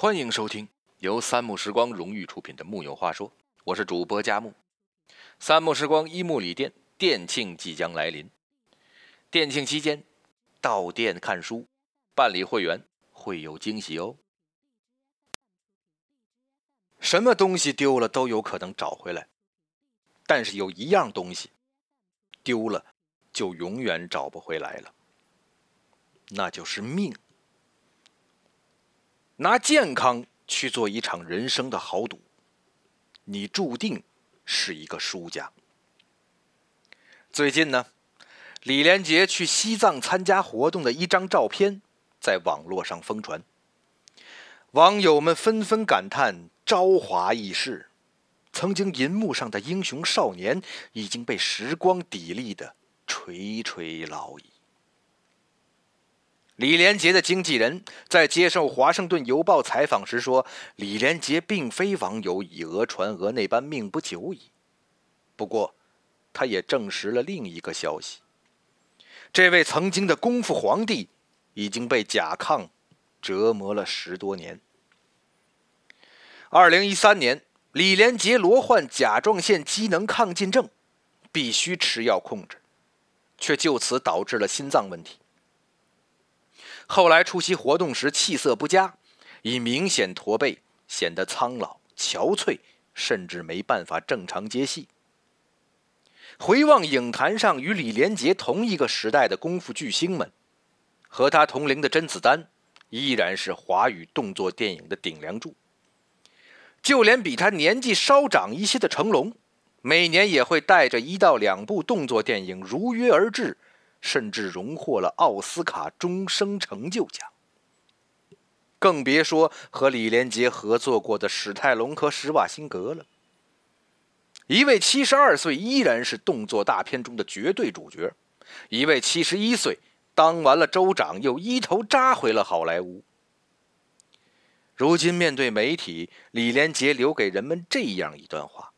欢迎收听由三木时光荣誉出品的《木有话说》，我是主播佳木。三木时光一木里店店庆即将来临，店庆期间到店看书、办理会员会有惊喜哦。什么东西丢了都有可能找回来，但是有一样东西丢了就永远找不回来了，那就是命。拿健康去做一场人生的豪赌，你注定是一个输家。最近呢，李连杰去西藏参加活动的一张照片在网络上疯传，网友们纷纷感叹朝华易逝，曾经银幕上的英雄少年已经被时光砥砺的垂垂老矣。李连杰的经纪人在接受《华盛顿邮报》采访时说：“李连杰并非网友以讹传讹那般命不久矣。”不过，他也证实了另一个消息：这位曾经的功夫皇帝已经被甲亢折磨了十多年。二零一三年，李连杰罹患甲状腺机能亢进症，必须吃药控制，却就此导致了心脏问题。后来出席活动时气色不佳，已明显驼背，显得苍老憔悴，甚至没办法正常接戏。回望影坛上与李连杰同一个时代的功夫巨星们，和他同龄的甄子丹，依然是华语动作电影的顶梁柱。就连比他年纪稍长一些的成龙，每年也会带着一到两部动作电影如约而至。甚至荣获了奥斯卡终生成就奖。更别说和李连杰合作过的史泰龙和施瓦辛格了。一位七十二岁依然是动作大片中的绝对主角，一位七十一岁当完了州长又一头扎回了好莱坞。如今面对媒体，李连杰留给人们这样一段话：“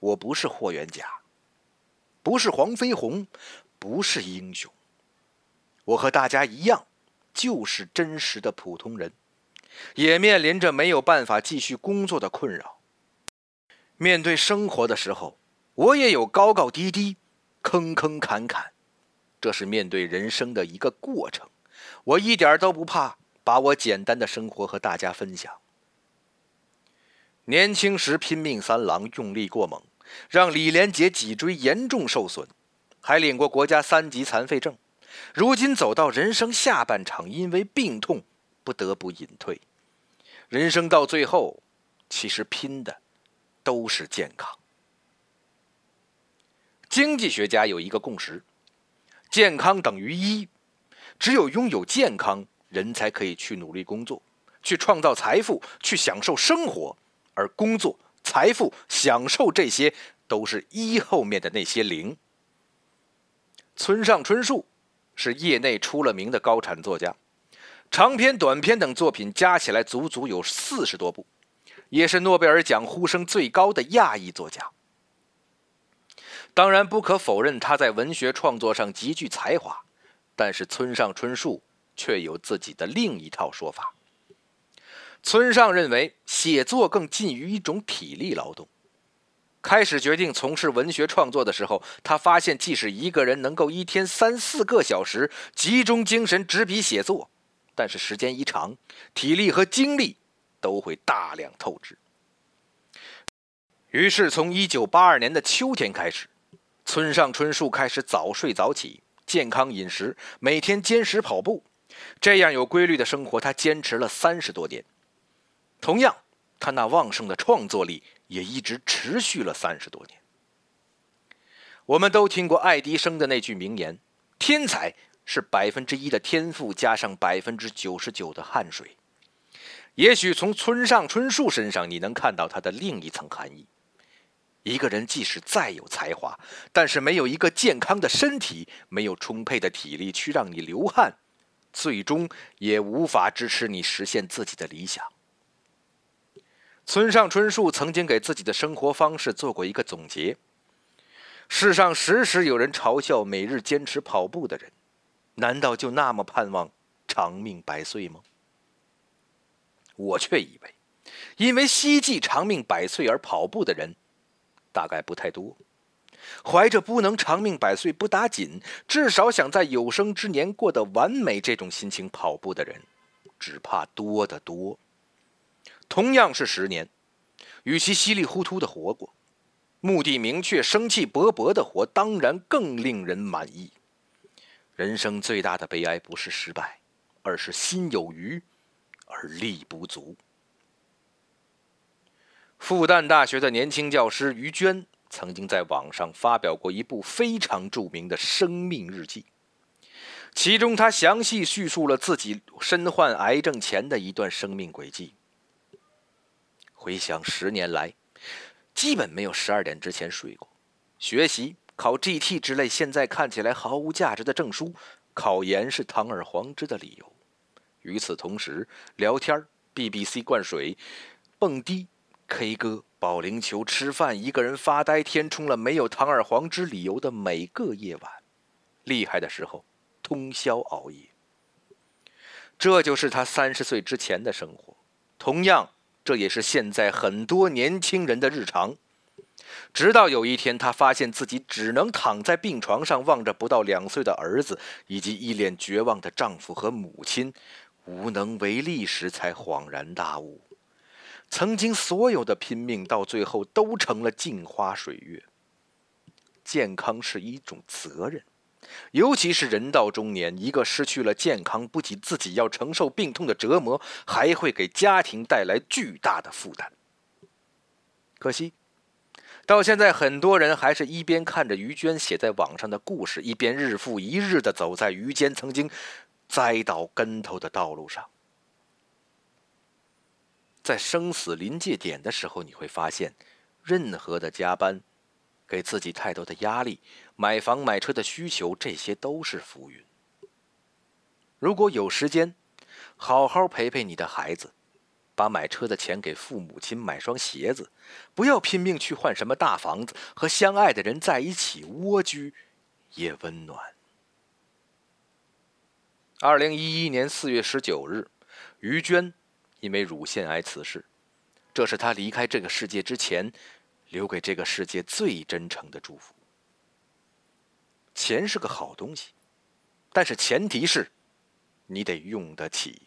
我不是霍元甲，不是黄飞鸿。”不是英雄，我和大家一样，就是真实的普通人，也面临着没有办法继续工作的困扰。面对生活的时候，我也有高高低低、坑坑坎坎，这是面对人生的一个过程。我一点都不怕把我简单的生活和大家分享。年轻时拼命三郎，用力过猛，让李连杰脊椎严重受损。还领过国家三级残废证，如今走到人生下半场，因为病痛不得不隐退。人生到最后，其实拼的都是健康。经济学家有一个共识：健康等于一。只有拥有健康，人才可以去努力工作，去创造财富，去享受生活。而工作、财富、享受这些，都是一后面的那些零。村上春树是业内出了名的高产作家，长篇、短篇等作品加起来足足有四十多部，也是诺贝尔奖呼声最高的亚裔作家。当然，不可否认他在文学创作上极具才华，但是村上春树却有自己的另一套说法。村上认为，写作更近于一种体力劳动。开始决定从事文学创作的时候，他发现，即使一个人能够一天三四个小时集中精神执笔写作，但是时间一长，体力和精力都会大量透支。于是，从一九八二年的秋天开始，村上春树开始早睡早起，健康饮食，每天坚持跑步，这样有规律的生活，他坚持了三十多年。同样，他那旺盛的创作力。也一直持续了三十多年。我们都听过爱迪生的那句名言：“天才是百分之一的天赋加上百分之九十九的汗水。”也许从村上春树身上，你能看到他的另一层含义：一个人即使再有才华，但是没有一个健康的身体，没有充沛的体力去让你流汗，最终也无法支持你实现自己的理想。村上春树曾经给自己的生活方式做过一个总结：世上时时有人嘲笑每日坚持跑步的人，难道就那么盼望长命百岁吗？我却以为，因为希冀长命百岁而跑步的人，大概不太多。怀着不能长命百岁不打紧，至少想在有生之年过得完美这种心情跑步的人，只怕多得多。同样是十年，与其稀里糊涂的活过，目的明确、生气勃勃的活，当然更令人满意。人生最大的悲哀不是失败，而是心有余而力不足。复旦大学的年轻教师于娟。曾经在网上发表过一部非常著名的生命日记，其中他详细叙述了自己身患癌症前的一段生命轨迹。回想十年来，基本没有十二点之前睡过，学习考 GT 之类现在看起来毫无价值的证书，考研是堂而皇之的理由。与此同时，聊天、BBC 灌水、蹦迪、K 歌。保龄球、吃饭、一个人发呆，填充了没有堂而皇之理由的每个夜晚。厉害的时候，通宵熬夜。这就是他三十岁之前的生活。同样，这也是现在很多年轻人的日常。直到有一天，他发现自己只能躺在病床上，望着不到两岁的儿子以及一脸绝望的丈夫和母亲，无能为力时，才恍然大悟。曾经所有的拼命，到最后都成了镜花水月。健康是一种责任，尤其是人到中年，一个失去了健康，不仅自己要承受病痛的折磨，还会给家庭带来巨大的负担。可惜，到现在，很多人还是一边看着于娟写在网上的故事，一边日复一日的走在于坚曾经栽倒跟头的道路上。在生死临界点的时候，你会发现，任何的加班，给自己太多的压力，买房买车的需求，这些都是浮云。如果有时间，好好陪陪你的孩子，把买车的钱给父母亲买双鞋子，不要拼命去换什么大房子，和相爱的人在一起蜗居，也温暖。二零一一年四月十九日，于娟。因为乳腺癌辞世，这是她离开这个世界之前，留给这个世界最真诚的祝福。钱是个好东西，但是前提是，你得用得起。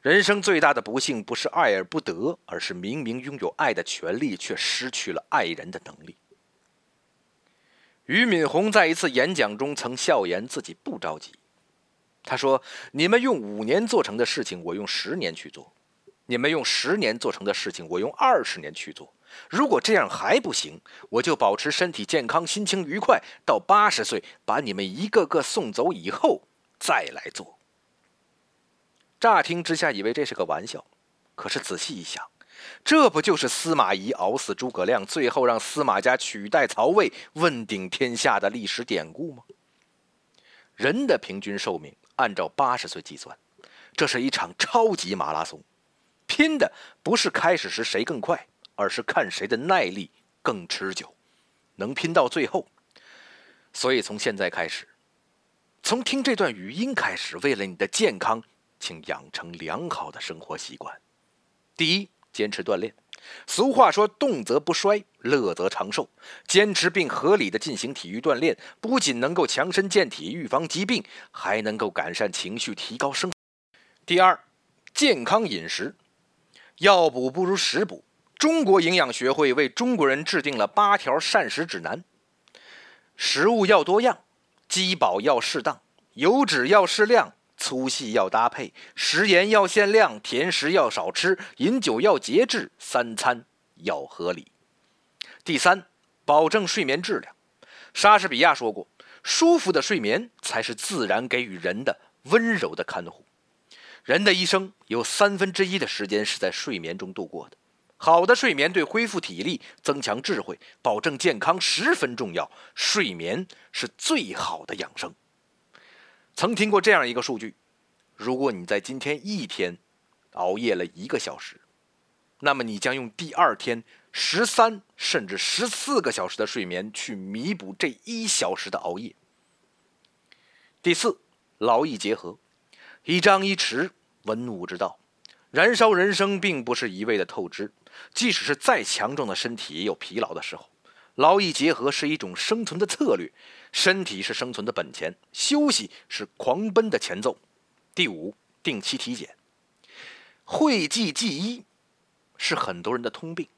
人生最大的不幸不是爱而不得，而是明明拥有爱的权利，却失去了爱人的能力。俞敏洪在一次演讲中曾笑言自己不着急。他说：“你们用五年做成的事情，我用十年去做；你们用十年做成的事情，我用二十年去做。如果这样还不行，我就保持身体健康、心情愉快，到八十岁把你们一个个送走以后再来做。”乍听之下以为这是个玩笑，可是仔细一想，这不就是司马懿熬死诸葛亮，最后让司马家取代曹魏，问鼎天下的历史典故吗？人的平均寿命。按照八十岁计算，这是一场超级马拉松，拼的不是开始时谁更快，而是看谁的耐力更持久，能拼到最后。所以从现在开始，从听这段语音开始，为了你的健康，请养成良好的生活习惯。第一，坚持锻炼。俗话说：“动则不衰，乐则长寿。”坚持并合理的进行体育锻炼，不仅能够强身健体、预防疾病，还能够改善情绪、提高生。第二，健康饮食，药补不如食补。中国营养学会为中国人制定了八条膳食指南：食物要多样，饥饱要适当，油脂要适量。粗细要搭配，食盐要限量，甜食要少吃，饮酒要节制，三餐要合理。第三，保证睡眠质量。莎士比亚说过：“舒服的睡眠才是自然给予人的温柔的看护。”人的一生有三分之一的时间是在睡眠中度过的。好的睡眠对恢复体力、增强智慧、保证健康十分重要。睡眠是最好的养生。曾听过这样一个数据：如果你在今天一天熬夜了一个小时，那么你将用第二天十三甚至十四个小时的睡眠去弥补这一小时的熬夜。第四，劳逸结合，一张一弛，文武之道。燃烧人生并不是一味的透支，即使是再强壮的身体也有疲劳的时候。劳逸结合是一种生存的策略，身体是生存的本钱，休息是狂奔的前奏。第五，定期体检。讳疾忌医是很多人的通病，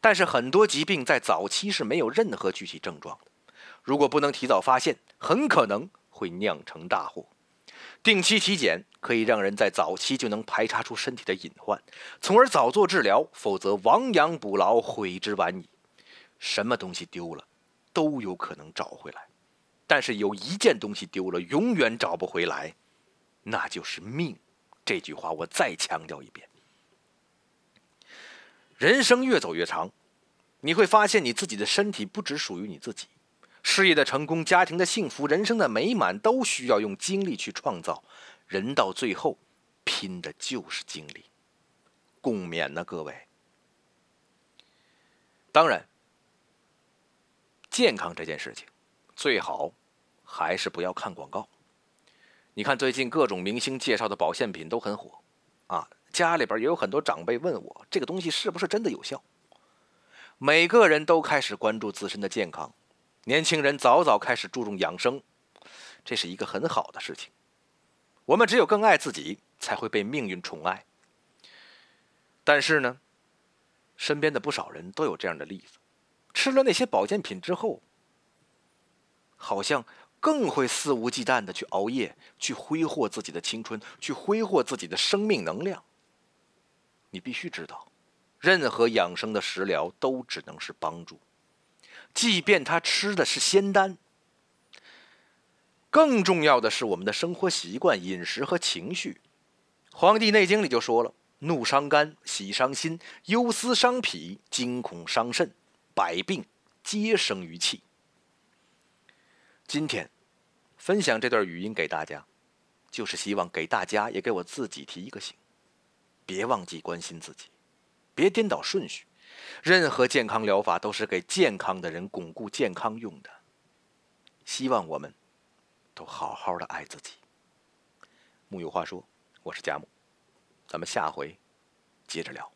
但是很多疾病在早期是没有任何具体症状的。如果不能提早发现，很可能会酿成大祸。定期体检可以让人在早期就能排查出身体的隐患，从而早做治疗，否则亡羊补牢，悔之晚矣。什么东西丢了，都有可能找回来，但是有一件东西丢了，永远找不回来，那就是命。这句话我再强调一遍：人生越走越长，你会发现你自己的身体不只属于你自己。事业的成功、家庭的幸福、人生的美满，都需要用精力去创造。人到最后，拼的就是精力。共勉呢，各位。当然，健康这件事情，最好还是不要看广告。你看，最近各种明星介绍的保健品都很火，啊，家里边也有很多长辈问我，这个东西是不是真的有效？每个人都开始关注自身的健康。年轻人早早开始注重养生，这是一个很好的事情。我们只有更爱自己，才会被命运宠爱。但是呢，身边的不少人都有这样的例子：吃了那些保健品之后，好像更会肆无忌惮的去熬夜，去挥霍自己的青春，去挥霍自己的生命能量。你必须知道，任何养生的食疗都只能是帮助。即便他吃的是仙丹，更重要的是我们的生活习惯、饮食和情绪。《黄帝内经》里就说了：“怒伤肝，喜伤心，忧思伤脾，惊恐伤肾，百病皆生于气。”今天分享这段语音给大家，就是希望给大家也给我自己提一个醒：别忘记关心自己，别颠倒顺序。任何健康疗法都是给健康的人巩固健康用的。希望我们都好好的爱自己。木有话说，我是佳木，咱们下回接着聊。